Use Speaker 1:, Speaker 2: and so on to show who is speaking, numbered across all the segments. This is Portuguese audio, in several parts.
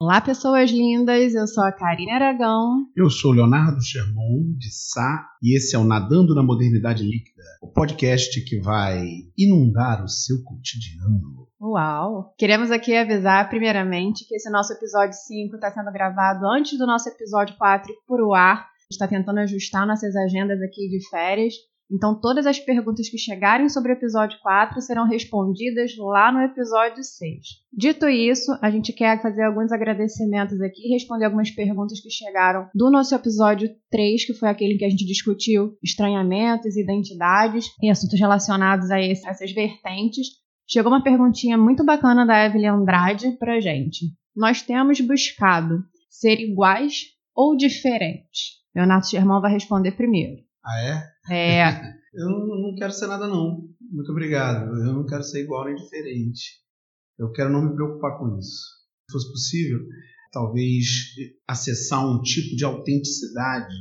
Speaker 1: Olá, pessoas lindas. Eu sou a Karine Aragão.
Speaker 2: Eu sou Leonardo Sherman, de Sá, e esse é o Nadando na Modernidade Líquida, o podcast que vai inundar o seu cotidiano.
Speaker 1: Uau! Queremos aqui avisar, primeiramente, que esse nosso episódio 5 está sendo gravado antes do nosso episódio 4 por o ar. Está tentando ajustar nossas agendas aqui de férias. Então, todas as perguntas que chegarem sobre o episódio 4 serão respondidas lá no episódio 6. Dito isso, a gente quer fazer alguns agradecimentos aqui e responder algumas perguntas que chegaram do nosso episódio 3, que foi aquele que a gente discutiu estranhamentos, identidades e assuntos relacionados a essas vertentes. Chegou uma perguntinha muito bacana da Evelyn Andrade pra gente. Nós temos buscado ser iguais ou diferentes? Leonardo Sherman vai responder primeiro.
Speaker 2: Ah, é?
Speaker 1: É.
Speaker 2: eu não, quero ser nada, não. Muito obrigado. Eu não quero ser igual nem diferente. Eu quero não me preocupar com isso. Se fosse possível, talvez acessar um tipo de autenticidade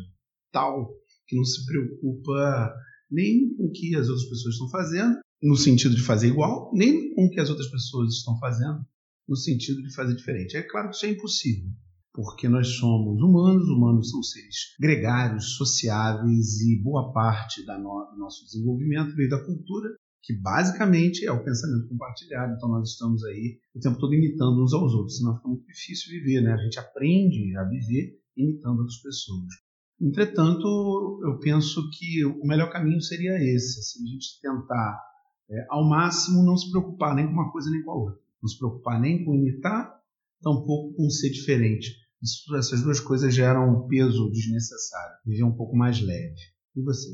Speaker 2: tal que não se preocupa nem com o que as outras pessoas estão fazendo, no sentido de fazer igual, nem com o que as outras pessoas estão fazendo, no sentido de fazer diferente. É claro que isso é impossível porque nós somos humanos, humanos são seres gregários, sociáveis e boa parte no, do nosso desenvolvimento veio da cultura, que basicamente é o pensamento compartilhado. Então nós estamos aí o tempo todo imitando uns aos outros, senão fica muito difícil viver, né? A gente aprende a viver imitando outras pessoas. Entretanto, eu penso que o melhor caminho seria esse, assim, a gente tentar é, ao máximo não se preocupar nem com uma coisa nem com a outra, não se preocupar nem com imitar, tampouco com ser diferente isso, essas duas coisas geram um peso desnecessário. Viver um pouco mais leve. E você?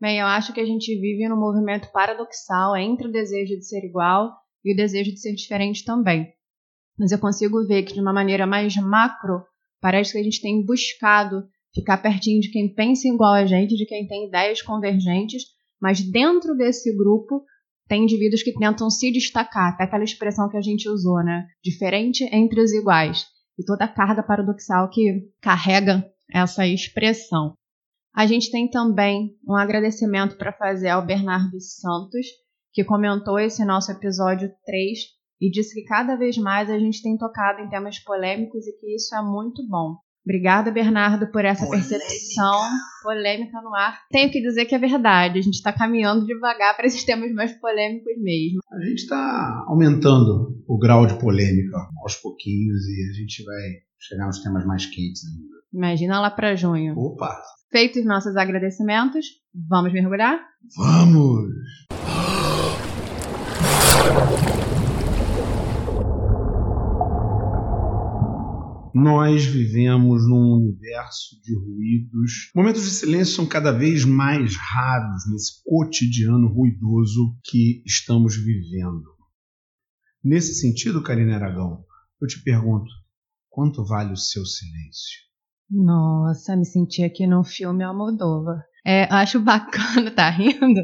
Speaker 1: Bem, eu acho que a gente vive num movimento paradoxal entre o desejo de ser igual e o desejo de ser diferente também. Mas eu consigo ver que, de uma maneira mais macro, parece que a gente tem buscado ficar pertinho de quem pensa igual a gente, de quem tem ideias convergentes, mas dentro desse grupo tem indivíduos que tentam se destacar, até aquela expressão que a gente usou, né? Diferente entre os iguais e toda a carga paradoxal que carrega essa expressão. A gente tem também um agradecimento para fazer ao Bernardo Santos, que comentou esse nosso episódio 3 e disse que cada vez mais a gente tem tocado em temas polêmicos e que isso é muito bom. Obrigada, Bernardo, por essa polêmica. percepção polêmica no ar. Tenho que dizer que é verdade, a gente está caminhando devagar para esses temas mais polêmicos mesmo.
Speaker 2: A gente está aumentando o grau de polêmica aos pouquinhos e a gente vai chegar nos temas mais quentes ainda.
Speaker 1: Imagina lá para junho.
Speaker 2: Opa!
Speaker 1: Feitos nossos agradecimentos, vamos mergulhar?
Speaker 2: Vamos! Nós vivemos num universo de ruídos. Momentos de silêncio são cada vez mais raros nesse cotidiano ruidoso que estamos vivendo. Nesse sentido, Karina Aragão, eu te pergunto: quanto vale o seu silêncio?
Speaker 1: Nossa, me senti aqui num filme Almodóvar. É, acho bacana, tá rindo?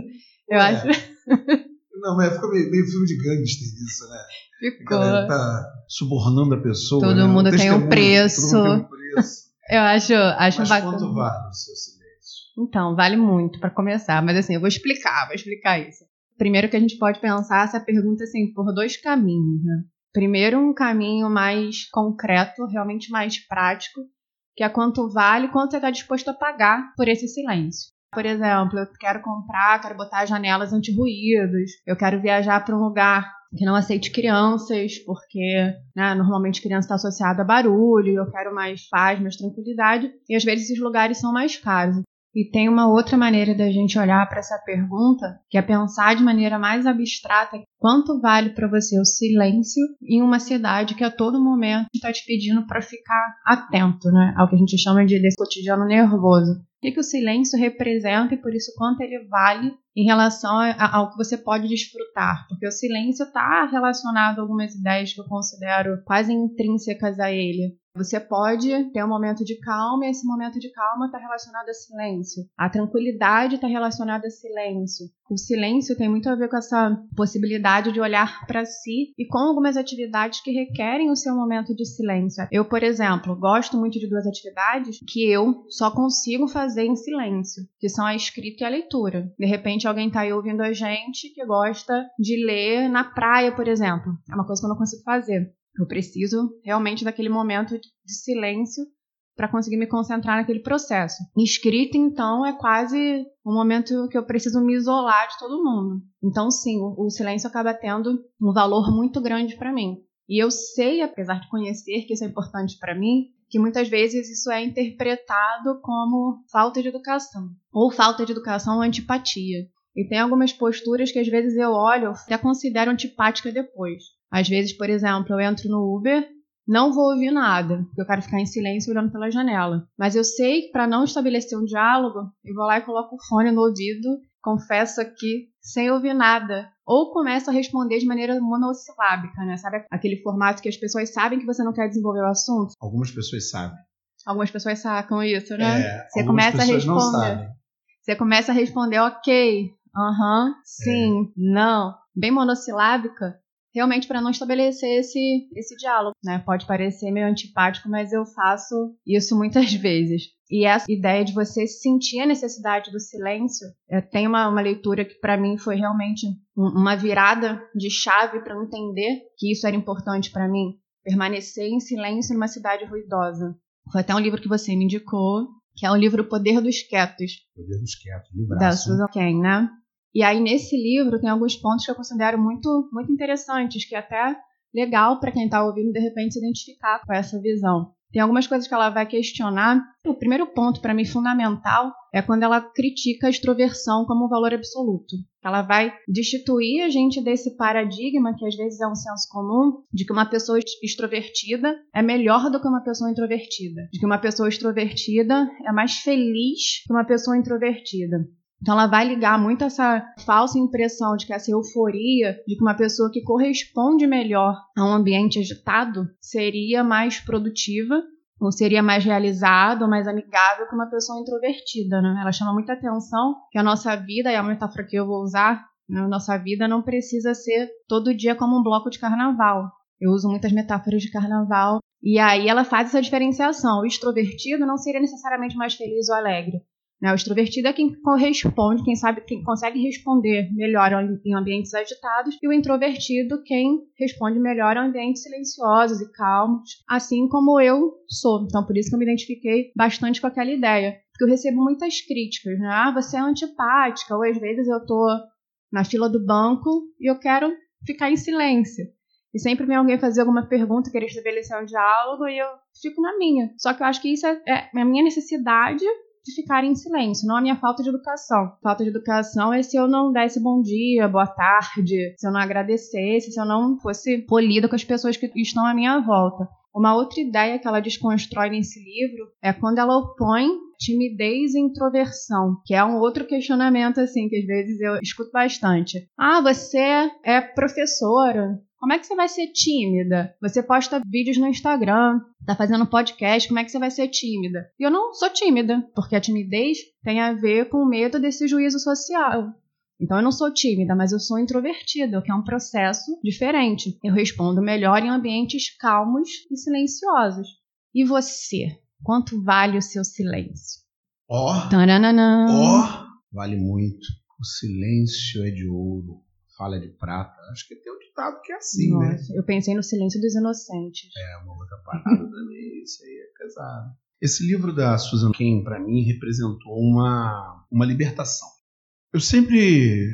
Speaker 1: Eu
Speaker 2: Ué.
Speaker 1: acho.
Speaker 2: Não, mas ficou meio, meio filme de gangster isso, né?
Speaker 1: Ficou.
Speaker 2: A galera tá subornando a pessoa.
Speaker 1: Todo
Speaker 2: né?
Speaker 1: Mundo tem um preço.
Speaker 2: Todo mundo tem um preço.
Speaker 1: Eu acho, acho
Speaker 2: Mas
Speaker 1: bacana.
Speaker 2: quanto vale o seu silêncio?
Speaker 1: Então, vale muito para começar, mas assim, eu vou explicar, vou explicar isso. Primeiro que a gente pode pensar essa pergunta assim por dois caminhos, né? Primeiro, um caminho mais concreto, realmente mais prático, que é quanto vale, quanto você está disposto a pagar por esse silêncio. Por exemplo, eu quero comprar, quero botar janelas anti-ruídos, eu quero viajar para um lugar que não aceite crianças, porque né, normalmente criança está associada a barulho, eu quero mais paz, mais tranquilidade, e às vezes esses lugares são mais caros. E tem uma outra maneira da gente olhar para essa pergunta, que é pensar de maneira mais abstrata quanto vale para você o silêncio em uma cidade que a todo momento está te pedindo para ficar atento, né? Ao que a gente chama de desse cotidiano nervoso. O que, o silêncio representa e por isso quanto ele vale em relação ao que você pode desfrutar, porque o silêncio está relacionado a algumas ideias que eu considero quase intrínsecas a ele. Você pode ter um momento de calma e esse momento de calma está relacionado a silêncio. A tranquilidade está relacionada a silêncio. O silêncio tem muito a ver com essa possibilidade de olhar para si e com algumas atividades que requerem o seu momento de silêncio. Eu, por exemplo, gosto muito de duas atividades que eu só consigo fazer em silêncio, que são a escrita e a leitura. De repente, alguém está aí ouvindo a gente que gosta de ler na praia, por exemplo. É uma coisa que eu não consigo fazer. Eu preciso realmente daquele momento de silêncio para conseguir me concentrar naquele processo. Escrita, então, é quase um momento que eu preciso me isolar de todo mundo. Então, sim, o, silêncio acaba tendo um valor muito grande para mim. E eu sei, apesar de conhecer que isso é importante para mim, que muitas vezes isso é interpretado como falta de educação, ou falta de educação ou antipatia. E tem algumas posturas que às vezes eu olho e até considero antipática depois. Às vezes, por exemplo, eu entro no Uber, não vou ouvir nada, porque eu quero ficar em silêncio olhando pela janela. Mas eu sei que para não estabelecer um diálogo, eu vou lá e coloco o fone no ouvido, confesso aqui, sem ouvir nada. Ou começo a responder de maneira monossilábica, né? Sabe aquele formato que as pessoas sabem que você não quer desenvolver o assunto?
Speaker 2: Algumas pessoas sabem.
Speaker 1: Algumas pessoas sacam isso, né?
Speaker 2: É, você começa a responder.
Speaker 1: Você começa a responder, ok, aham, uh -huh, sim, é. não. Bem monossilábica, realmente para não estabelecer esse, esse diálogo, né? Pode parecer meio antipático, mas eu faço isso muitas vezes. E essa ideia de você sentir a necessidade do silêncio, tem uma, uma leitura que para mim foi realmente uma virada de chave para entender que isso era importante para mim, permanecer em silêncio numa cidade ruidosa. Foi até um livro que você me indicou, que é o livro O Poder dos Quietos.
Speaker 2: Poder dos Quietos, livraço.
Speaker 1: Da Susan Cain, né? E aí, nesse livro, tem alguns pontos que eu considero muito, muito interessantes, que é até legal para quem está ouvindo, de repente, se identificar com essa visão. Tem algumas coisas que ela vai questionar. O primeiro ponto, para mim, fundamental, é quando ela critica a extroversão como um valor absoluto. Ela vai destituir a gente desse paradigma, que às vezes é um senso comum, de que uma pessoa extrovertida é melhor do que uma pessoa introvertida. De que uma pessoa extrovertida é mais feliz que uma pessoa introvertida. Então ela vai ligar muito essa falsa impressão de que essa euforia de que uma pessoa que corresponde melhor a um ambiente agitado seria mais produtiva ou seria mais realizada ou mais amigável que uma pessoa introvertida, né? Ela chama muita atenção que a nossa vida, e é a metáfora que eu vou usar, né? a nossa vida não precisa ser todo dia como um bloco de carnaval. Eu uso muitas metáforas de carnaval e aí ela faz essa diferenciação. O extrovertido não seria necessariamente mais feliz ou alegre, né? O extrovertido é quem corresponde, quem sabe, quem consegue responder melhor em ambientes agitados, e o introvertido, quem responde melhor em ambientes silenciosos e calmos, assim como eu sou. Então, por isso que eu me identifiquei bastante com aquela ideia. Porque eu recebo muitas críticas, né? Ah, você é antipática, ou às vezes eu tô na fila do banco e eu quero ficar em silêncio. E sempre vem alguém fazer alguma pergunta, querer estabelecer um diálogo, e eu fico na minha. Só que eu acho que isso é, é a minha necessidade de ficar em silêncio, não a minha falta de educação. Falta de educação é se eu não desse bom dia, boa tarde, se eu não agradecesse, se eu não fosse polida com as pessoas que estão à minha volta. Uma outra ideia que ela desconstrói nesse livro é quando ela opõe timidez e introversão, que é um outro questionamento assim que às vezes eu escuto bastante. Ah, você é professora, como é que você vai ser tímida? Você posta vídeos no Instagram, tá fazendo podcast, como é que você vai ser tímida? E eu não sou tímida, porque a timidez tem a ver com o medo desse juízo social. Então eu não sou tímida, mas eu sou introvertida, o que é um processo diferente. Eu respondo melhor em ambientes calmos e silenciosos. E você? Quanto vale o seu silêncio?
Speaker 2: Ó! Oh, Ó! Oh, vale muito. O silêncio é de ouro fala de prata. Acho que um ditado que é assim, né? Nossa,
Speaker 1: né? Eu pensei no Silêncio dos Inocentes.
Speaker 2: É, uma outra parada também. Isso aí é pesado. Esse livro da Susan Cain, para mim, representou uma, uma libertação. Eu sempre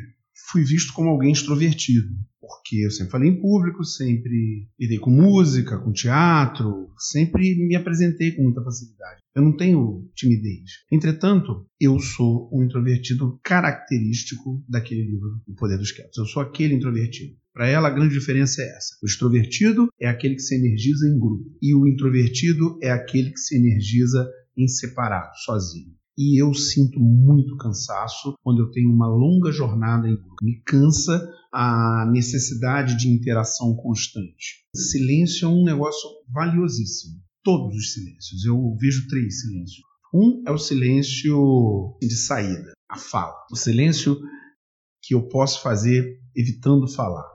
Speaker 2: fui visto como alguém extrovertido porque eu sempre falei em público, sempre lidei com música, com teatro, sempre me apresentei com muita facilidade. Eu não tenho timidez. Entretanto, eu sou um introvertido característico daquele livro, O Poder dos Quietos. Eu sou aquele introvertido. Para ela, a grande diferença é essa. O extrovertido é aquele que se energiza em grupo, e o introvertido é aquele que se energiza em separado, sozinho e eu sinto muito cansaço quando eu tenho uma longa jornada em grupo. Me cansa a necessidade de interação constante. Silêncio é um negócio valiosíssimo. todos os silêncios. Eu vejo três silêncios. Um é o silêncio de saída, a fala. O silêncio que eu posso fazer evitando falar.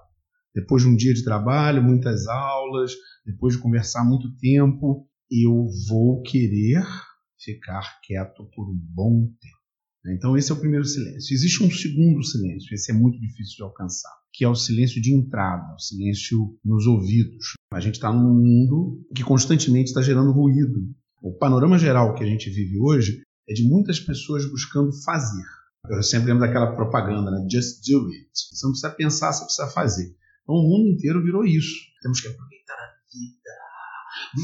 Speaker 2: Depois de um dia de trabalho, muitas aulas, depois de conversar muito tempo, eu vou querer ficar quieto por um bom tempo. Então, esse é o primeiro silêncio. Existe um segundo silêncio, esse é muito difícil de alcançar, que é o silêncio de entrada, o silêncio nos ouvidos. A gente está num mundo que constantemente está gerando ruído. O panorama geral que a gente vive hoje é de muitas pessoas buscando fazer. Eu sempre lembro daquela propaganda, né? Just do it. Você não precisa pensar, você precisa fazer. Então o mundo inteiro virou isso. Temos que aproveitar a vida.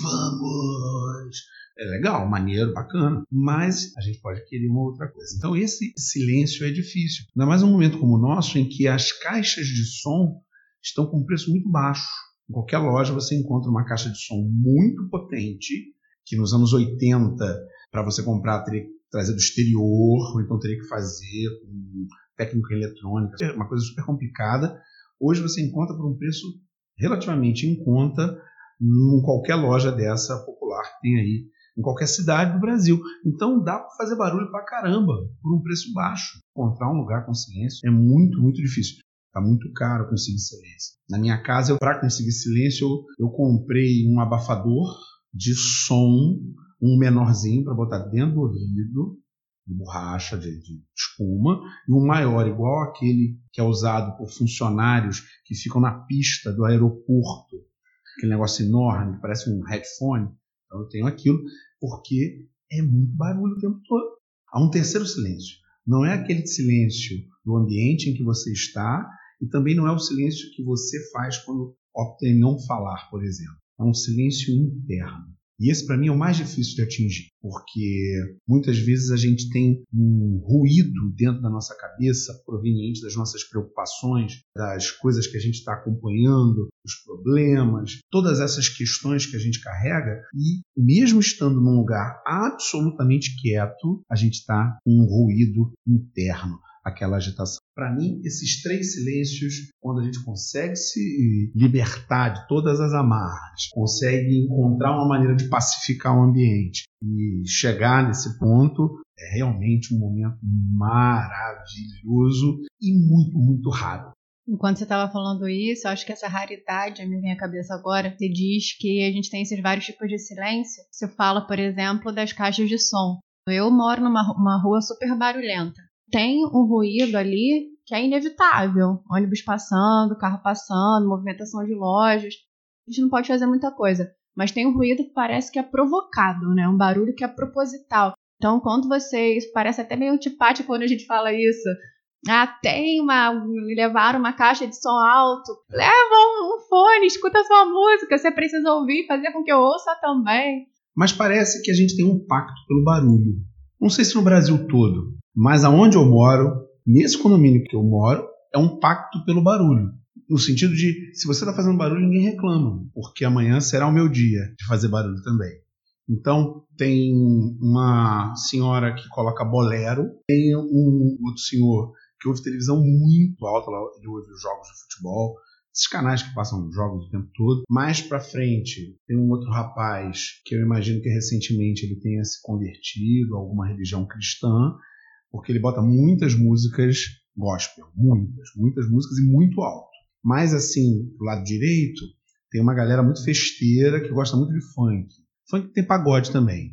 Speaker 2: Vamos! É legal, maneiro, bacana, mas a gente pode querer uma outra coisa. Então esse silêncio é difícil. Ainda mais num momento como o nosso, em que as caixas de som estão com um preço muito baixo. Em qualquer loja você encontra uma caixa de som muito potente, que nos anos 80, para você comprar, teria que trazer do exterior, ou então teria que fazer com técnica eletrônica, é uma coisa super complicada. Hoje você encontra por um preço relativamente em conta em qualquer loja dessa popular que tem aí em qualquer cidade do Brasil. Então dá para fazer barulho para caramba por um preço baixo. Encontrar um lugar com silêncio é muito, muito difícil. Está muito caro conseguir silêncio. Na minha casa, para conseguir silêncio, eu, eu comprei um abafador de som, um menorzinho para botar dentro do ouvido, de borracha, de, de, espuma, e um maior, igual aquele que é usado por funcionários que ficam na pista do aeroporto. Aquele negócio enorme, parece um headphone. Então eu tenho aquilo, porque é muito barulho o tempo todo. Há um terceiro silêncio. Não é aquele silêncio do ambiente em que você está e também não é o silêncio que você faz quando opta em não falar, por exemplo. É um silêncio interno. E esse, para mim, é o mais difícil de atingir, porque muitas vezes a gente tem um ruído dentro da nossa cabeça proveniente das nossas preocupações, das coisas que a gente está acompanhando, dos problemas, todas essas questões que a gente carrega, e mesmo estando num lugar absolutamente quieto, a gente está com um ruído interno aquela agitação. Para mim, esses três silêncios, quando a gente consegue se libertar de todas as amarras, consegue encontrar uma maneira de pacificar o ambiente e chegar nesse ponto, é realmente um momento maravilhoso e muito, muito raro.
Speaker 1: Enquanto você estava falando isso, acho que essa raridade me vem à cabeça agora. Você diz que a gente tem esses vários tipos de silêncio. Você fala, por exemplo, das caixas de som. Eu moro numa rua super barulhenta tem um ruído ali que é inevitável. Ônibus passando, carro passando, movimentação de lojas. A gente não pode fazer muita coisa. Mas tem um ruído que parece que é provocado, né? Um barulho que é proposital. Então, quando você. Isso parece até meio antipático quando a gente fala isso. Ah, tem uma. levar uma caixa de som alto. Leva um, um fone, escuta sua música. Você precisa ouvir, fazer com que eu ouça também.
Speaker 2: Mas parece que a gente tem um pacto pelo barulho. Não sei se no Brasil todo, mas aonde eu moro, nesse condomínio que eu moro, é um pacto pelo barulho. No sentido de, se você está fazendo barulho, ninguém reclama, porque amanhã será o meu dia de fazer barulho também. Então, tem uma senhora que coloca bolero, tem um outro senhor que ouve televisão muito alta, ele ouve os jogos de futebol, esses canais que passam jogos o tempo todo. Mais para frente, tem um outro rapaz que eu imagino que recentemente ele tenha se convertido a alguma religião cristã, porque ele bota muitas músicas gospel, muitas, muitas músicas e muito alto. Mas assim, do lado direito, tem uma galera muito festeira que gosta muito de funk. Funk tem pagode também.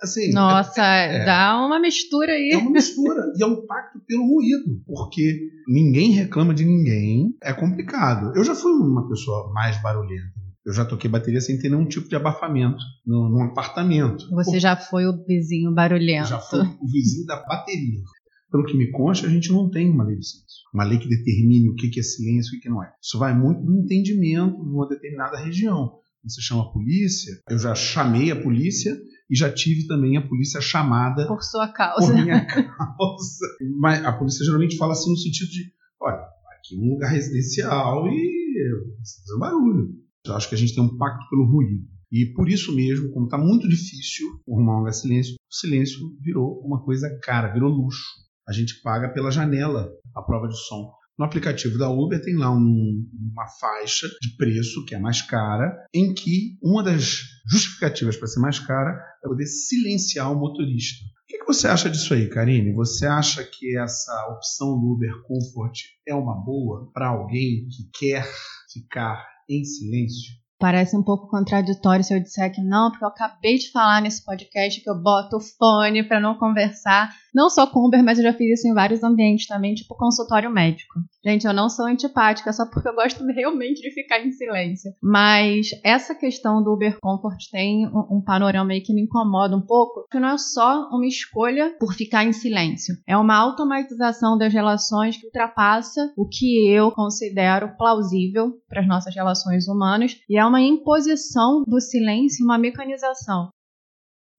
Speaker 1: Assim, Nossa, é, é, dá uma mistura aí.
Speaker 2: É uma mistura e é um pacto pelo ruído, porque ninguém reclama de ninguém, é complicado. Eu já fui uma pessoa mais barulhenta. Eu já toquei bateria sem ter nenhum tipo de abafamento no, num apartamento.
Speaker 1: Você Pô, já foi o vizinho barulhento.
Speaker 2: Já fui o vizinho da bateria. Pelo que me consta, a gente não tem uma lei de silêncio. Uma lei que determine o que é silêncio e o que não é. Isso vai muito do entendimento de uma determinada região. Você chama a polícia, eu já chamei a polícia e já tive também a polícia chamada.
Speaker 1: Por sua causa.
Speaker 2: Por minha causa. Mas a polícia geralmente fala assim no sentido de: olha, aqui é um lugar residencial e você faz barulho. Eu acho que a gente tem um pacto pelo ruído. E por isso mesmo, como está muito difícil arrumar um lugar silêncio, o silêncio virou uma coisa cara, virou luxo. A gente paga pela janela a prova de som. No aplicativo da Uber tem lá um, uma faixa de preço que é mais cara, em que uma das justificativas para ser mais cara é poder silenciar o motorista. O que, que você acha disso aí, Karine? Você acha que essa opção do Uber Comfort é uma boa para alguém que quer ficar em silêncio?
Speaker 1: Parece um pouco contraditório se eu disser que não, porque eu acabei de falar nesse podcast que eu boto o fone para não conversar. Não só com Uber, mas eu já fiz isso em vários ambientes também, tipo consultório médico. Gente, eu não sou antipática só porque eu gosto realmente de ficar em silêncio. Mas essa questão do Uber Comfort tem um, um panorama aí que me incomoda um pouco, que não é só uma escolha por ficar em silêncio. É uma automatização das relações que ultrapassa o que eu considero plausível para as nossas relações humanas e é uma imposição do silêncio, uma mecanização.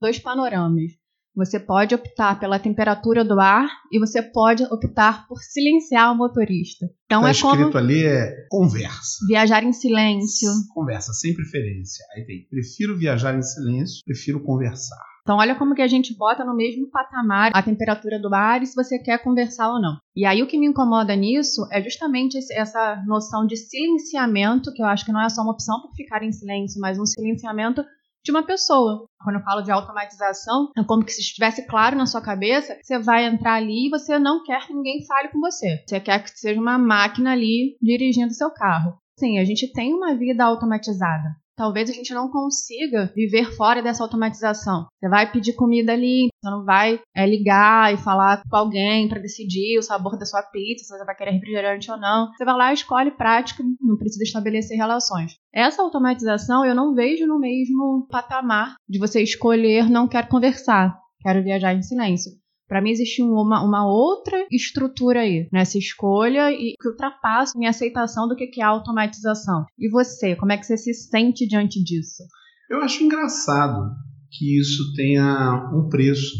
Speaker 1: Dois panoramas. Você pode optar pela temperatura do ar e você pode optar por silenciar o motorista.
Speaker 2: Então tá é como escrito ali é conversa.
Speaker 1: Viajar em silêncio.
Speaker 2: Conversa sem preferência. Aí tem prefiro viajar em silêncio, prefiro conversar.
Speaker 1: Então olha como que a gente bota no mesmo patamar a temperatura do ar e se você quer conversar ou não. E aí o que me incomoda nisso é justamente essa noção de silenciamento, que eu acho que não é só uma opção por ficar em silêncio, mas um silenciamento de uma pessoa. Quando eu falo de automatização, é como que se estivesse claro na sua cabeça, você vai entrar ali e você não quer que ninguém fale com você. Você quer que seja uma máquina ali dirigindo seu carro. Sim, a gente tem uma vida automatizada talvez a gente não consiga viver fora dessa automatização. Você vai pedir comida ali, você não vai é, ligar e falar com alguém para decidir o sabor da sua pizza, se você vai querer refrigerante ou não. Você vai lá, escolhe prática, não precisa estabelecer relações. Essa automatização eu não vejo no mesmo patamar de você escolher não quero conversar, quero viajar em silêncio. Para mim existe uma, uma outra estrutura aí nessa escolha e que ultrapassa minha aceitação do que é automatização. E você, como é que você se sente diante disso?
Speaker 2: Eu acho engraçado que isso tenha um preço.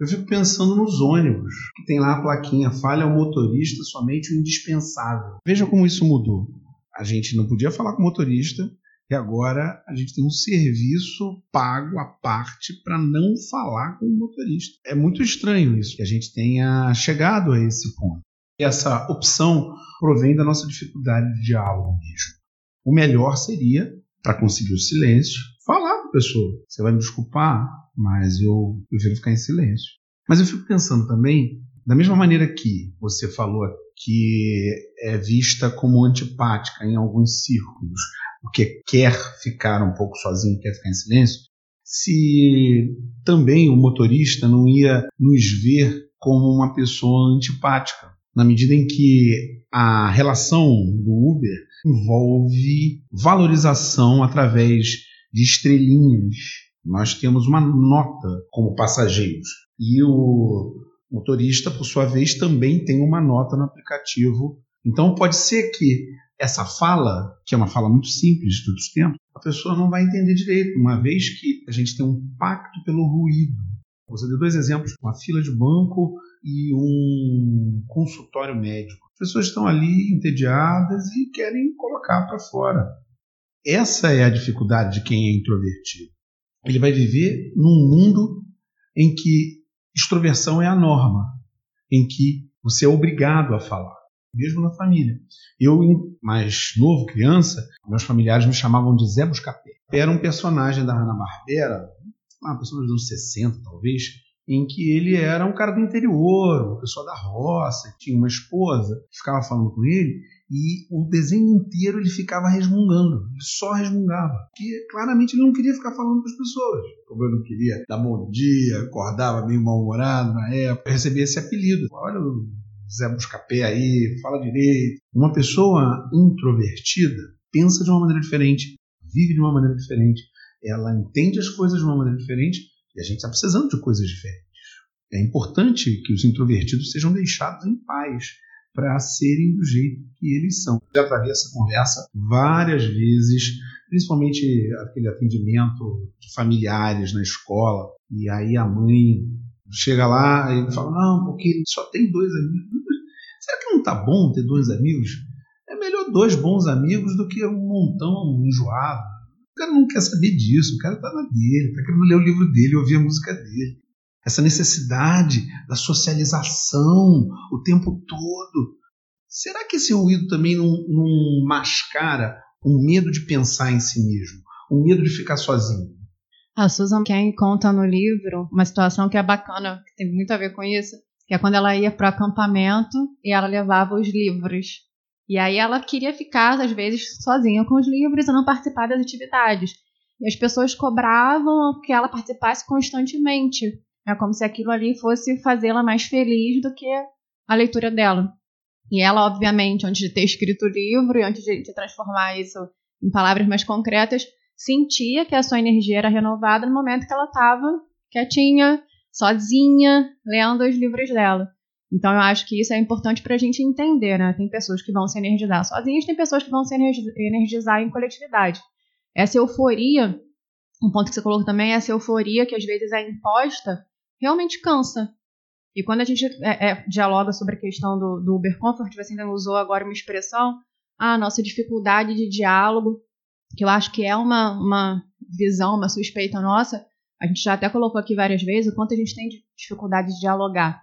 Speaker 2: Eu fico pensando nos ônibus, que tem lá a plaquinha falha ao motorista somente o indispensável. Veja como isso mudou. A gente não podia falar com o motorista, e agora a gente tem um serviço pago à parte para não falar com o motorista. É muito estranho isso, que a gente tenha chegado a esse ponto. E essa opção provém da nossa dificuldade de diálogo mesmo. O melhor seria, para conseguir o silêncio, falar com a pessoa. Você vai me desculpar, mas eu prefiro ficar em silêncio. Mas eu fico pensando também, da mesma maneira que você falou que é vista como antipática em alguns círculos, porque quer ficar um pouco sozinho, quer ficar em silêncio, se também o motorista não ia nos ver como uma pessoa antipática, na medida em que a relação do Uber envolve valorização através de estrelinhas. Nós temos uma nota como passageiros e o motorista, por sua vez, também tem uma nota no aplicativo. Então pode ser que essa fala, que é uma fala muito simples de todos os tempos, a pessoa não vai entender direito, uma vez que a gente tem um pacto pelo ruído. Você deu dois exemplos, uma fila de banco e um consultório médico. As pessoas estão ali entediadas e querem colocar para fora. Essa é a dificuldade de quem é introvertido. Ele vai viver num mundo em que extroversão é a norma, em que você é obrigado a falar mesmo na família. Eu, mais novo, criança, meus familiares me chamavam de Zé Buscapé. Era um personagem da Hanna-Barbera, uma pessoa dos anos 60, talvez, em que ele era um cara do interior, uma pessoa da roça, tinha uma esposa ficava falando com ele e o desenho inteiro ele ficava resmungando, ele só resmungava, porque claramente ele não queria ficar falando com as pessoas. Como eu não queria dar bom dia, acordava meio mal-humorado na época, eu recebi esse apelido. Olha, Zé Buscapé aí, fala direito. Uma pessoa introvertida pensa de uma maneira diferente, vive de uma maneira diferente, ela entende as coisas de uma maneira diferente e a gente está precisando de coisas diferentes. É importante que os introvertidos sejam deixados em paz para serem do jeito que eles são. Já travei essa conversa várias vezes, principalmente aquele atendimento de familiares na escola, e aí a mãe chega lá e fala: Não, porque só tem dois amigos. Não tá bom ter dois amigos? É melhor dois bons amigos do que um montão enjoado. O cara não quer saber disso, o cara tá na dele, tá querendo ler o livro dele, ouvir a música dele. Essa necessidade da socialização o tempo todo. será que esse ruído também não, não mascara um medo de pensar em si mesmo, um medo de ficar sozinho?
Speaker 1: A Susan Cain conta no livro uma situação que é bacana, que tem muito a ver com isso, que é quando ela ia para o acampamento e ela levava os livros. E aí ela queria ficar, às vezes, sozinha com os livros e não participar das atividades. E as pessoas cobravam que ela participasse constantemente. É como se aquilo ali fosse fazê-la mais feliz do que a leitura dela. E ela, obviamente, antes de ter escrito o livro e antes de, transformar isso em palavras mais concretas, sentia que a sua energia era renovada no momento que ela estava quietinha, sozinha, lendo os livros dela. Então eu acho que isso é importante para a gente entender, né? Tem pessoas que vão se energizar sozinhas, tem pessoas que vão se energizar em coletividade. Essa euforia, um ponto que você colocou também, essa euforia que às vezes é imposta, realmente cansa. E quando a gente é, é, dialoga sobre a questão do, do Uber Comfort, você ainda usou agora uma expressão, a ah, nossa dificuldade de diálogo, que eu acho que é uma, uma visão, uma suspeita nossa. A gente já até colocou aqui várias vezes o quanto a gente tem dificuldade de dialogar.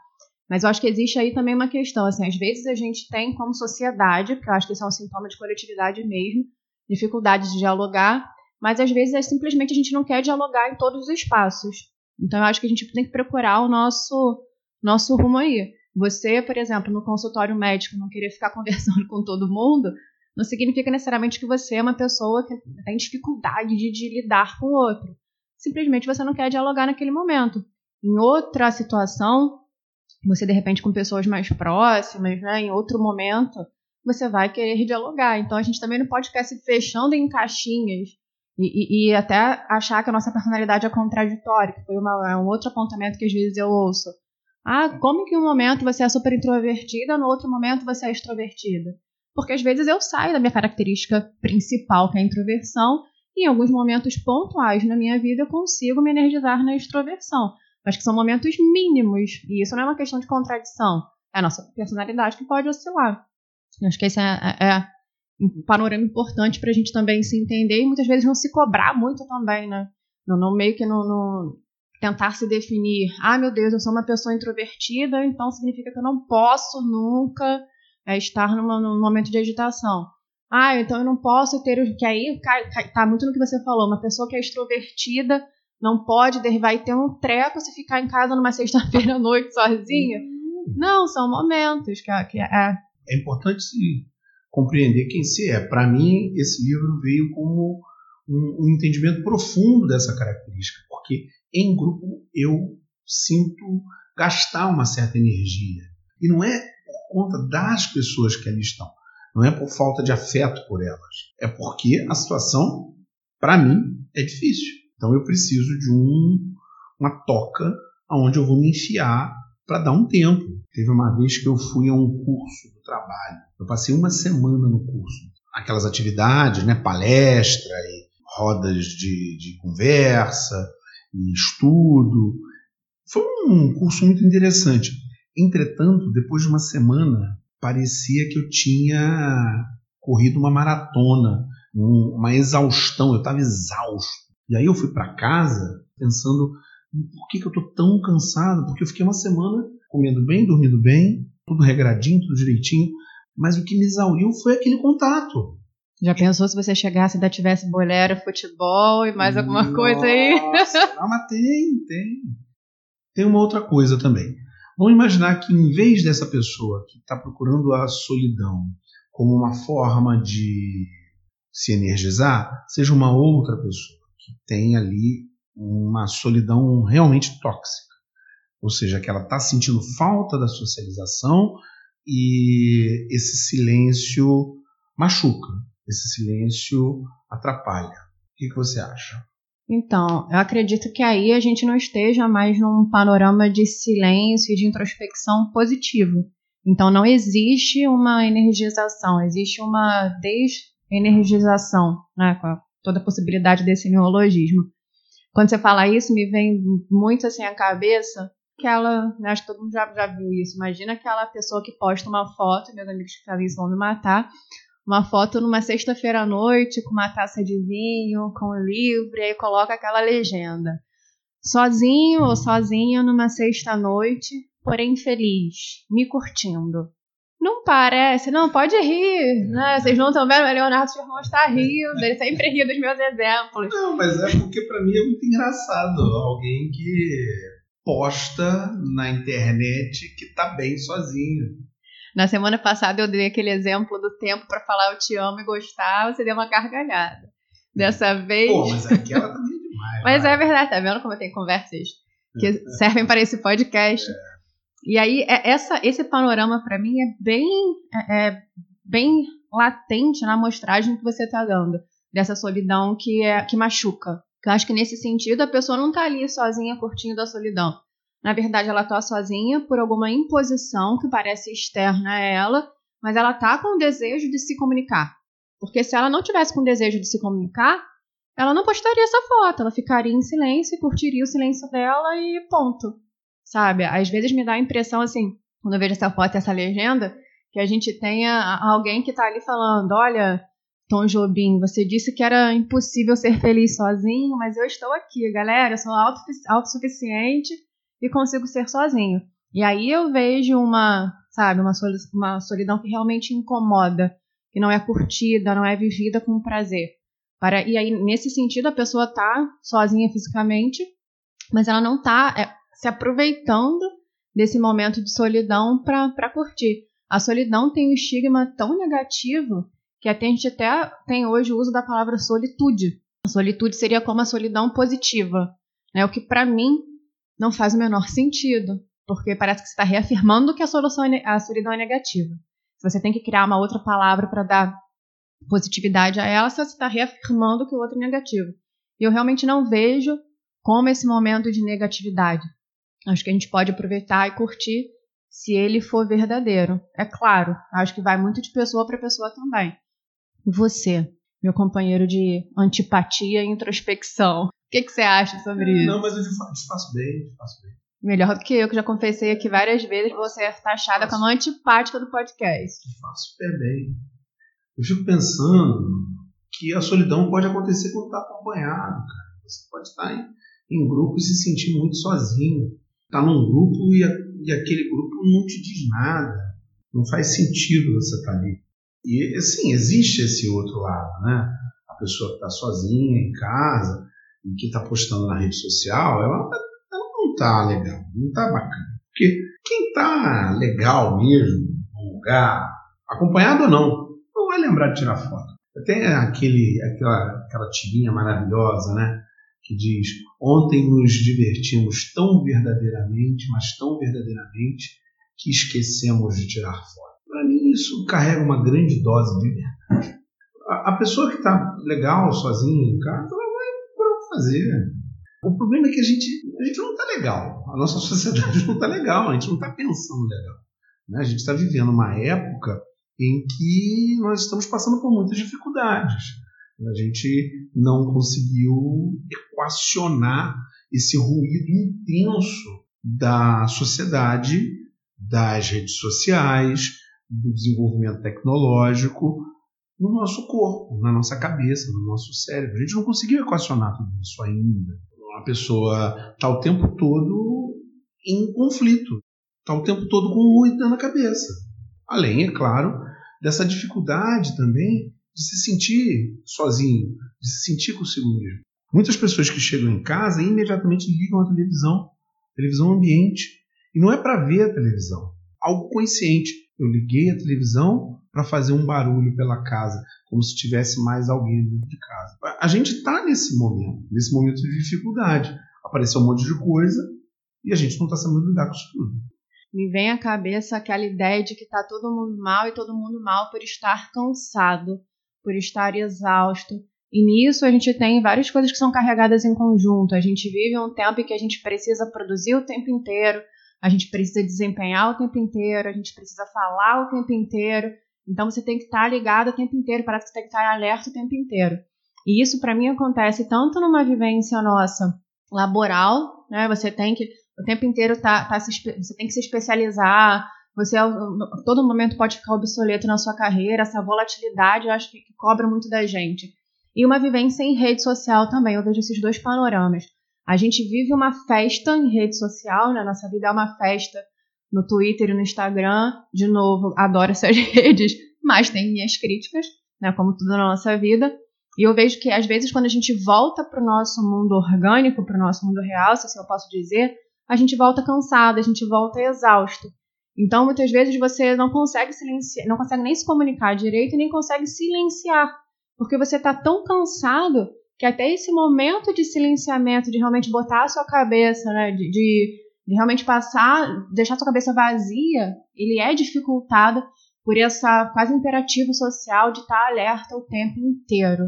Speaker 1: Mas eu acho que existe aí também uma questão, assim, às vezes a gente tem como sociedade, porque eu acho que isso é um sintoma de coletividade mesmo, dificuldade de dialogar, mas às vezes é simplesmente a gente não quer dialogar em todos os espaços. Então eu acho que a gente tem que procurar o nosso nosso rumo aí. Você, por exemplo, no consultório médico não querer ficar conversando com todo mundo, não significa necessariamente que você é uma pessoa que tem dificuldade de, de lidar com o outro. Simplesmente você não quer dialogar naquele momento. Em outra situação, você de repente com pessoas mais próximas, né, em outro momento, você vai querer dialogar. Então a gente também não pode ficar se fechando em caixinhas e, e, e até achar que a nossa personalidade é contraditória, que foi uma, é um outro apontamento que às vezes eu ouço. Ah, como que um momento você é super introvertida, no outro momento você é extrovertida? Porque às vezes eu saio da minha característica principal, que é a introversão, em alguns momentos pontuais na minha vida eu consigo me energizar na extroversão. Mas que são momentos mínimos, e isso não é uma questão de contradição. É a nossa personalidade que pode oscilar. Eu acho que esse é, é, é um panorama importante para a gente também se entender e muitas vezes não se cobrar muito também, né? Não, não meio que no, no, tentar se definir, ah, meu Deus, eu sou uma pessoa introvertida, então significa que eu não posso nunca é, estar numa, num momento de agitação. Ah, então eu não posso ter o que aí cai, cai, tá muito no que você falou, uma pessoa que é extrovertida não pode, vai ter um treco se ficar em casa numa sexta-feira à noite sozinha. Hum. Não, são momentos que, que é.
Speaker 2: É importante se compreender quem se é. Para mim, esse livro veio como um, um entendimento profundo dessa característica, porque em grupo eu sinto gastar uma certa energia. E não é por conta das pessoas que ali estão, não é por falta de afeto por elas, é porque a situação, para mim, é difícil. Então eu preciso de um, uma toca aonde eu vou me enfiar para dar um tempo. Teve uma vez que eu fui a um curso do trabalho. Eu passei uma semana no curso. Aquelas atividades, né, palestra e rodas de, de conversa, e estudo. Foi um curso muito interessante. Entretanto, depois de uma semana, parecia que eu tinha corrido uma maratona, uma exaustão, eu estava exausto. E aí eu fui para casa pensando por que, que eu estou tão cansado? Porque eu fiquei uma semana comendo bem, dormindo bem, tudo regradinho, tudo direitinho, mas o que me exauriu foi aquele contato.
Speaker 1: Já pensou se você chegasse e ainda tivesse bolero, futebol e mais alguma Nossa, coisa aí?
Speaker 2: Não, mas tem, tem. Tem uma outra coisa também. Vamos imaginar que em vez dessa pessoa que está procurando a solidão como uma forma de se energizar, seja uma outra pessoa que tem ali uma solidão realmente tóxica. Ou seja, que ela está sentindo falta da socialização e esse silêncio machuca. Esse silêncio atrapalha. O que, que você acha?
Speaker 1: Então, eu acredito que aí a gente não esteja mais num panorama de silêncio e de introspecção positivo. Então, não existe uma energização, existe uma desenergização, né, com toda a possibilidade desse neologismo. Quando você fala isso, me vem muito assim à cabeça aquela, né, acho que todo mundo já, já viu isso. Imagina aquela pessoa que posta uma foto, meus amigos que fazem isso vão me matar, uma foto numa sexta-feira à noite com uma taça de vinho, com um livro, e aí coloca aquela legenda. Sozinho ou sozinha numa sexta-noite, porém feliz, me curtindo. Não parece, não, pode rir, né? Vocês não estão vendo, o Leonardo Firmão está rindo, ele sempre ri dos meus exemplos.
Speaker 2: Não, mas é porque para mim é muito engraçado alguém que posta na internet que tá bem sozinho.
Speaker 1: Na semana passada eu dei aquele exemplo do tempo para falar eu te amo e gostar, você deu uma gargalhada. Dessa vez.
Speaker 2: Pô, mas aquela também é demais.
Speaker 1: mas vai. é verdade, tá vendo como eu tenho conversas que é, servem para esse podcast? É. E aí, é, essa, esse panorama para mim é bem, é, é, bem latente na amostragem que você está dando dessa solidão que, é, que machuca. Eu acho que nesse sentido a pessoa não está ali sozinha curtindo a solidão. Na verdade, ela está sozinha por alguma imposição que parece externa a ela, mas ela está com o desejo de se comunicar. Porque se ela não tivesse com o desejo de se comunicar, ela não postaria essa foto, ela ficaria em silêncio, curtiria o silêncio dela e ponto sabe? Às vezes me dá a impressão, assim, quando eu vejo essa foto e essa legenda, que a gente tenha alguém que tá ali falando: olha, Tom Jobim, você disse que era impossível ser feliz sozinho, mas eu estou aqui, galera, eu sou autossuficiente e consigo ser sozinho. E aí eu vejo uma, sabe, uma, uma solidão que realmente incomoda, que não é curtida, não é vivida com prazer. Para, e aí, nesse sentido, a pessoa tá sozinha fisicamente, mas ela não tá. É, se aproveitando desse momento de solidão para curtir. A solidão tem um estigma tão negativo que a gente até tem hoje o uso da palavra solitude. A solitude seria como a solidão positiva, né? O que para mim não faz o menor sentido, porque parece que você está reafirmando que a, solução é, a solidão é negativa. Se você tem que criar uma outra palavra para dar positividade a ela, você está reafirmando que o outro é negativo. E eu realmente não vejo como esse momento de negatividade. Acho que a gente pode aproveitar e curtir se ele for verdadeiro. É claro, acho que vai muito de pessoa para pessoa também. E você, meu companheiro de antipatia e introspecção, que, que você acha sobre isso?
Speaker 2: Não, mas eu te faço bem, te faço bem.
Speaker 1: Melhor do que eu, que já confessei aqui várias vezes, você é taxada como antipática do podcast.
Speaker 2: Te faço super bem. Eu fico pensando que a solidão pode acontecer quando está acompanhado, cara. Você pode estar em, em grupo e se sentir muito sozinho está num grupo e, a, e, aquele grupo não te diz nada. Não faz sentido você estar tá ali. E, assim, existe esse outro lado, né? A pessoa que está sozinha em casa e que está postando na rede social, ela, ela não está legal, não está bacana. Porque quem está legal mesmo no lugar, acompanhado ou não, não vai lembrar de tirar foto. Tem aquele, aquela, aquela tirinha maravilhosa, né? que diz: Ontem nos divertimos tão verdadeiramente, mas tão verdadeiramente, que esquecemos de tirar foto. Para mim, isso carrega uma grande dose de verdade. A, a pessoa que está legal, sozinha em casa, fazer. O problema é que a gente, a gente não está legal. A nossa sociedade não está legal, a gente não está pensando legal. Né? A gente está vivendo uma época em que nós estamos passando por muitas dificuldades. A gente não conseguiu equacionar esse ruído intenso da sociedade, das redes sociais, do desenvolvimento tecnológico no nosso corpo, na nossa cabeça, no nosso cérebro. A gente não conseguiu equacionar tudo isso ainda. A pessoa está o tempo todo em conflito, está o tempo todo com ruído na cabeça. Além, é claro, dessa dificuldade também de se sentir sozinho, de se sentir consigo mesmo. Muitas pessoas que chegam em casa imediatamente ligam a televisão, televisão ambiente, e não é para ver a televisão, algo consciente. Eu liguei a televisão para fazer um barulho pela casa, como se tivesse mais alguém dentro de casa. A gente está nesse momento, nesse momento de dificuldade. Apareceu um monte de coisa e a gente não está sabendo lidar com isso tudo.
Speaker 1: Me vem à cabeça aquela ideia de que está todo mundo mal e todo mundo mal por estar cansado por estar exausto. E nisso a gente tem várias coisas que são carregadas em conjunto. A gente vive um tempo em que a gente precisa produzir o tempo inteiro, a gente precisa desempenhar o tempo inteiro, a gente precisa falar o tempo inteiro. Então você tem que estar ligado o tempo inteiro, parece que você tem que estar alerta o tempo inteiro. E isso para mim acontece tanto numa vivência nossa laboral, né? Você tem que o tempo inteiro tá, tá se, você tem que se especializar, você a todo momento pode ficar obsoleto na sua carreira, essa volatilidade eu acho que, que cobra muito da gente. E uma vivência em rede social também, eu vejo esses dois panoramas. A gente vive uma festa em rede social, né? Nossa vida é uma festa no Twitter e no Instagram. De novo, adoro essas redes, mas tem minhas críticas, né, como tudo na nossa vida. E eu vejo que às vezes quando a gente volta para o nosso mundo orgânico, para o nosso mundo real, se assim eu posso dizer, a gente volta cansado, a gente volta exausto. Então, muitas vezes você não consegue silenciar, não consegue nem se comunicar direito e nem consegue silenciar, porque você está tão cansado que até esse momento de silenciamento, de realmente botar a sua cabeça, né, de, de, de realmente passar, deixar sua cabeça vazia, ele é dificultado por essa quase imperativo social de estar alerta o tempo inteiro.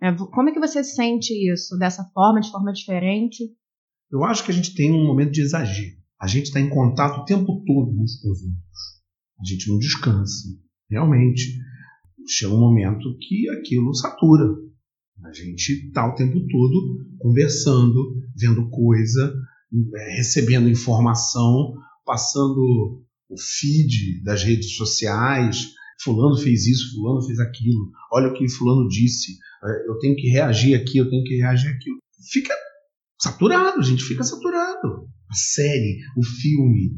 Speaker 1: É, como é que você sente isso? Dessa forma, de forma diferente?
Speaker 2: Eu acho que a gente tem um momento de exagero. A gente está em contato o tempo todo uns com os outros. A gente não descansa. Realmente, chega um momento que aquilo satura. A gente está o tempo todo conversando, vendo coisa, recebendo informação, passando o feed das redes sociais. Fulano fez isso, fulano fez aquilo. Olha o que fulano disse. É, eu tenho que reagir aqui, eu tenho que reagir aqui. Fica saturado, a gente fica saturado. A série, o filme,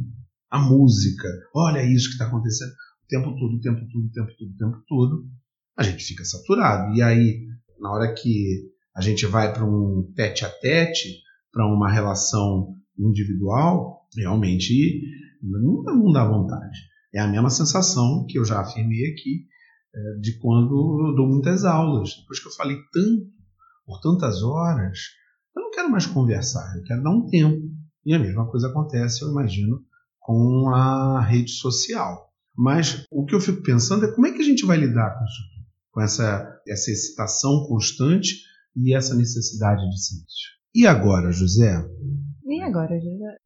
Speaker 2: a música, olha isso que está acontecendo o tempo todo, o tempo todo, o tempo todo, o tempo todo. A gente fica saturado. E aí, na hora que a gente vai para um tete a tete, para uma relação individual, realmente não, não dá vontade. É a mesma sensação que eu já afirmei aqui é, de quando eu dou muitas aulas. Depois que eu falei tanto, por tantas horas, eu não quero mais conversar, eu quero dar um tempo. E a mesma coisa acontece, eu imagino, com a rede social. Mas o que eu fico pensando é como é que a gente vai lidar com isso com essa, essa excitação constante e essa necessidade de silêncio. E agora, José?
Speaker 1: E agora, José?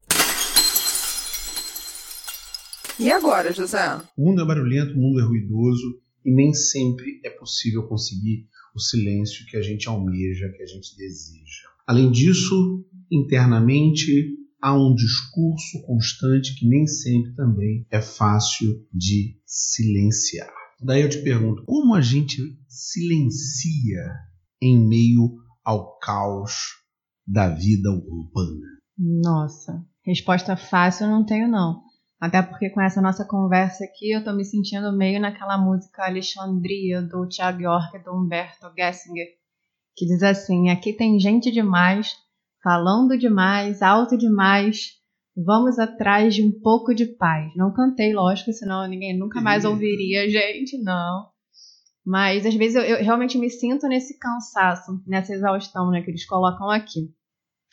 Speaker 3: E agora, José?
Speaker 2: O mundo é barulhento, o mundo é ruidoso e nem sempre é possível conseguir o silêncio que a gente almeja, que a gente deseja. Além disso, internamente há um discurso constante que nem sempre também é fácil de silenciar. Daí eu te pergunto, como a gente silencia em meio ao caos da vida urbana?
Speaker 1: Nossa, resposta fácil eu não tenho não. Até porque com essa nossa conversa aqui eu tô me sentindo meio naquela música Alexandria do Tiago York do Humberto Gessinger, que diz assim: aqui tem gente demais, falando demais, alto demais, vamos atrás de um pouco de paz. Não cantei, lógico, senão ninguém nunca mais ouviria, gente, não. Mas às vezes eu, eu realmente me sinto nesse cansaço, nessa exaustão né, que eles colocam aqui.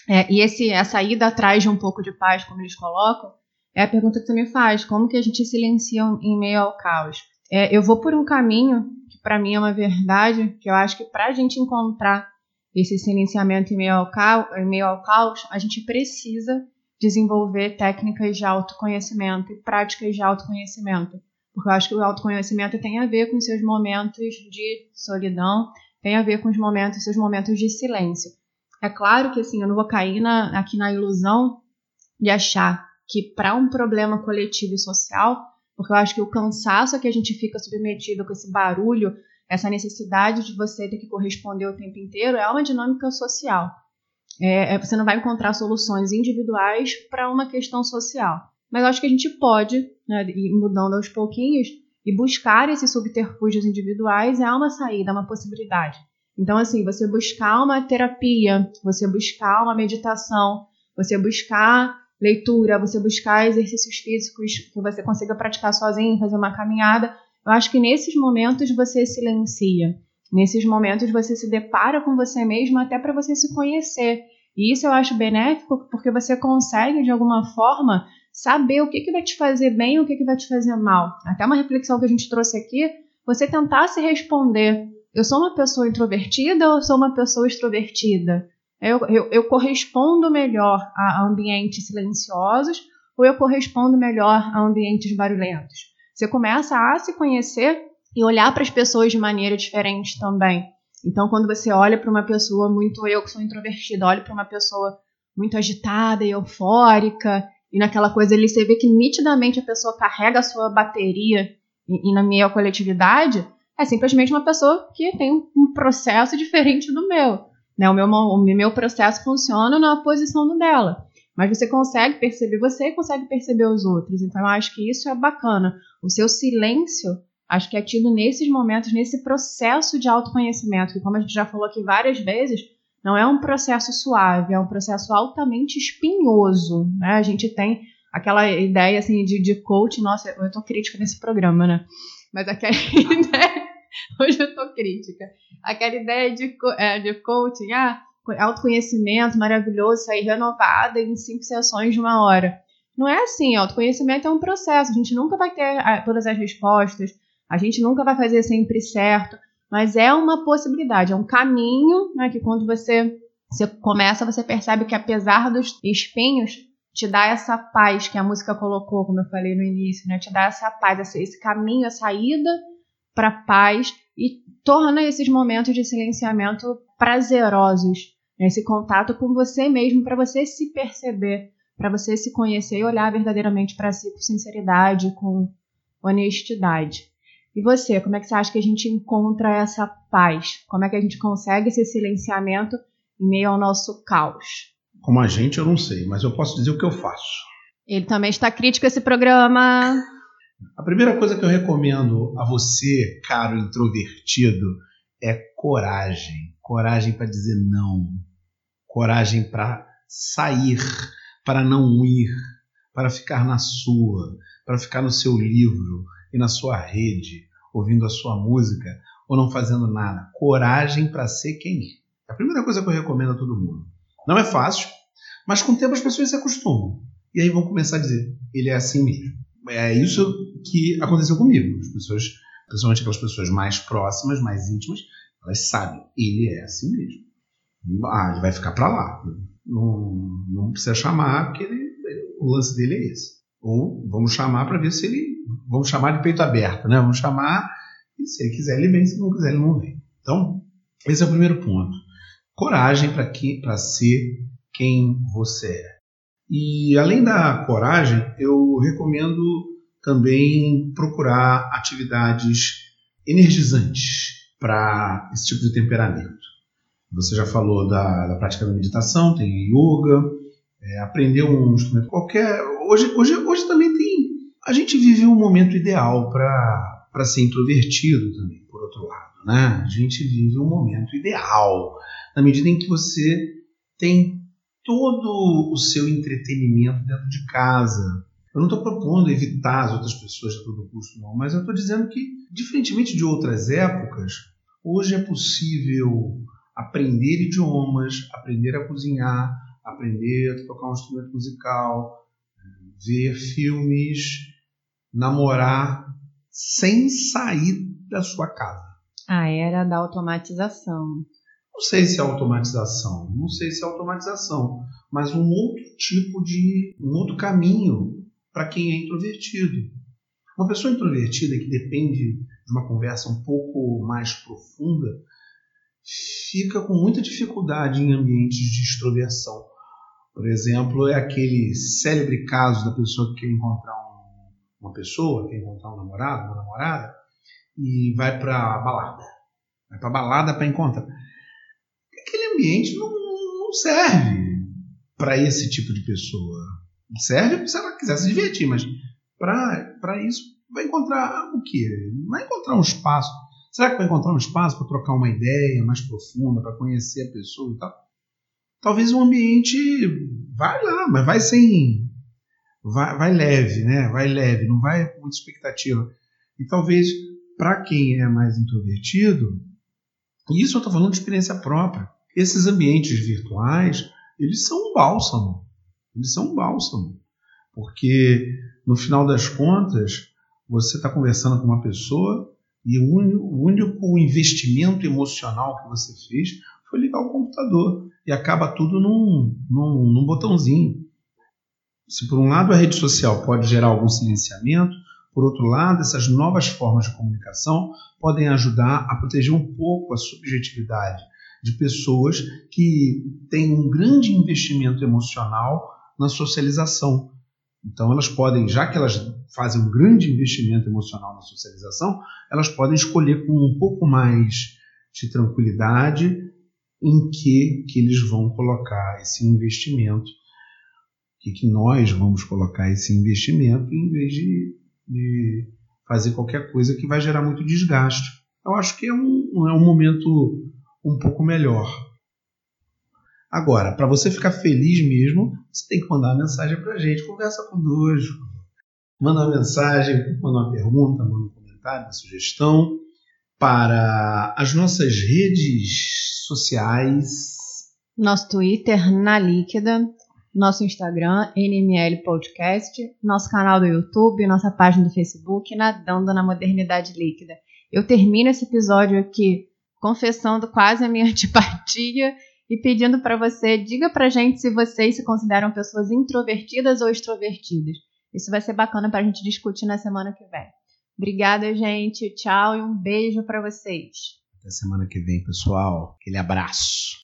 Speaker 1: É, e esse, essa ida atrás de um pouco de paz, como eles colocam, é a pergunta que tu me faz: como que a gente silencia em meio ao caos? É, eu vou por um caminho que para mim é uma verdade, que eu acho que para a gente encontrar esse silenciamento em meio, ao caos, em meio ao caos, a gente precisa desenvolver técnicas de autoconhecimento e práticas de autoconhecimento. Porque eu acho que o autoconhecimento tem a ver com seus momentos de solidão, tem a ver com os momentos, seus momentos de silêncio. É claro que assim, eu não vou cair na, aqui na ilusão de achar que para um problema coletivo e social, porque eu acho que o cansaço a que a gente fica submetido com esse barulho, essa necessidade de você ter que corresponder o tempo inteiro, é uma dinâmica social. É, é, você não vai encontrar soluções individuais para uma questão social. Mas acho que a gente pode, né, ir mudando aos pouquinhos, e buscar esses subterfúgios individuais é uma saída, é uma possibilidade. Então, assim, você buscar uma terapia, você buscar uma meditação, você buscar leitura, você buscar exercícios físicos que você consiga praticar sozinho, fazer uma caminhada. Eu acho que nesses momentos você silencia. Nesses momentos você se depara com você mesmo até para você se conhecer. E isso eu acho benéfico porque você consegue, de alguma forma, saber o que, que vai te fazer bem e o que, que vai te fazer mal. Até uma reflexão que a gente trouxe aqui, você tentar se responder: eu sou uma pessoa introvertida ou sou uma pessoa extrovertida? Eu, eu, eu correspondo melhor a ambientes silenciosos ou eu correspondo melhor a ambientes barulhentos? Você começa a se conhecer e olhar para as pessoas de maneira diferente também. Então, quando você olha para uma pessoa muito, eu que sou introvertida, olho para uma pessoa muito agitada e eufórica, e naquela coisa ali você vê que nitidamente a pessoa carrega a sua bateria, e, e na minha coletividade, é simplesmente uma pessoa que tem um processo diferente do meu. Né? O, meu, o meu processo funciona na posição do dela. Mas você consegue perceber você consegue perceber os outros. Então eu acho que isso é bacana. O seu silêncio, acho que é tido nesses momentos, nesse processo de autoconhecimento, que como a gente já falou aqui várias vezes, não é um processo suave, é um processo altamente espinhoso. Né? A gente tem aquela ideia assim de, de coach, nossa, eu tô crítica nesse programa, né? Mas aquela ideia, hoje eu tô crítica, aquela ideia de, é, de coaching, ah, autoconhecimento maravilhoso, sair renovada em cinco sessões de uma hora. Não é assim, autoconhecimento é um processo, a gente nunca vai ter ah, todas as respostas, a gente nunca vai fazer sempre certo, mas é uma possibilidade, é um caminho, né, que quando você, você começa, você percebe que apesar dos espinhos, te dá essa paz que a música colocou, como eu falei no início, né, te dá essa paz, esse caminho, a saída para paz e torna esses momentos de silenciamento prazerosos, né, esse contato com você mesmo, para você se perceber, para você se conhecer e olhar verdadeiramente para si com sinceridade, com honestidade. E você, como é que você acha que a gente encontra essa paz? Como é que a gente consegue esse silenciamento em meio ao nosso caos?
Speaker 2: Como a gente, eu não sei, mas eu posso dizer o que eu faço.
Speaker 1: Ele também está crítico a esse programa.
Speaker 2: A primeira coisa que eu recomendo a você, caro introvertido, é coragem. Coragem para dizer não. Coragem para sair, para não ir, para ficar na sua, para ficar no seu livro, e na sua rede, ouvindo a sua música ou não fazendo nada. Coragem para ser quem é. A primeira coisa que eu recomendo a todo mundo. Não é fácil, mas com o tempo as pessoas se acostumam. E aí vão começar a dizer: ele é assim mesmo. É isso que aconteceu comigo. As pessoas, principalmente aquelas pessoas mais próximas, mais íntimas, elas sabem: ele é assim mesmo. Ah, ele vai ficar para lá. Não, não precisa chamar, porque ele, o lance dele é esse. Ou vamos chamar para ver se ele. Vamos chamar de peito aberto, né? Vamos chamar e se ele quiser ele vem, se não quiser ele não vem. Então, esse é o primeiro ponto. Coragem para ser quem você é. E além da coragem, eu recomendo também procurar atividades energizantes para esse tipo de temperamento. Você já falou da, da prática da meditação, tem yoga, é, aprender um instrumento qualquer. Hoje, hoje, hoje também. A gente vive um momento ideal para ser introvertido também, por outro lado. Né? A gente vive um momento ideal, na medida em que você tem todo o seu entretenimento dentro de casa. Eu não estou propondo evitar as outras pessoas a todo custo, não, mas eu estou dizendo que, diferentemente de outras épocas, hoje é possível aprender idiomas, aprender a cozinhar, aprender a tocar um instrumento musical, ver filmes, namorar sem sair da sua casa.
Speaker 1: A era da automatização.
Speaker 2: Não sei se é automatização, não sei se é automatização, mas um outro tipo de, um outro caminho para quem é introvertido. Uma pessoa introvertida que depende de uma conversa um pouco mais profunda fica com muita dificuldade em ambientes de extroversão. Por exemplo, é aquele célebre caso da pessoa que quer encontrar um, uma pessoa, quer encontrar um namorado, uma namorada, e vai para balada. Vai para balada para encontrar. Aquele ambiente não, não serve para esse tipo de pessoa. Serve se ela quiser se divertir, mas para isso vai encontrar o quê? Vai encontrar um espaço. Será que vai encontrar um espaço para trocar uma ideia mais profunda, para conhecer a pessoa e tal? talvez o ambiente vai lá, mas vai sem. Vai, vai leve, né? Vai leve, não vai com muita expectativa. E talvez para quem é mais introvertido, isso eu estou falando de experiência própria, esses ambientes virtuais, eles são um bálsamo. Eles são um bálsamo. Porque, no final das contas, você está conversando com uma pessoa e o único, o único investimento emocional que você fez foi ligar o computador e acaba tudo num, num, num botãozinho. Se por um lado a rede social pode gerar algum silenciamento, por outro lado, essas novas formas de comunicação podem ajudar a proteger um pouco a subjetividade de pessoas que têm um grande investimento emocional na socialização. Então, elas podem, já que elas fazem um grande investimento emocional na socialização, elas podem escolher com um pouco mais de tranquilidade em que, que eles vão colocar esse investimento que, que nós vamos colocar esse investimento em vez de, de fazer qualquer coisa que vai gerar muito desgaste. Eu acho que é um, é um momento um pouco melhor. Agora, para você ficar feliz mesmo, você tem que mandar uma mensagem para a gente. Conversa conosco. Manda uma mensagem, manda uma pergunta, manda um comentário, uma sugestão para as nossas redes sociais.
Speaker 1: Nosso Twitter, na Líquida, nosso Instagram, NML Podcast, nosso canal do YouTube, nossa página do Facebook, Nadando na Modernidade Líquida. Eu termino esse episódio aqui confessando quase a minha antipatia e pedindo para você, diga pra gente se vocês se consideram pessoas introvertidas ou extrovertidas. Isso vai ser bacana para a gente discutir na semana que vem. Obrigada, gente. Tchau e um beijo para vocês.
Speaker 2: Até semana que vem, pessoal. Aquele abraço.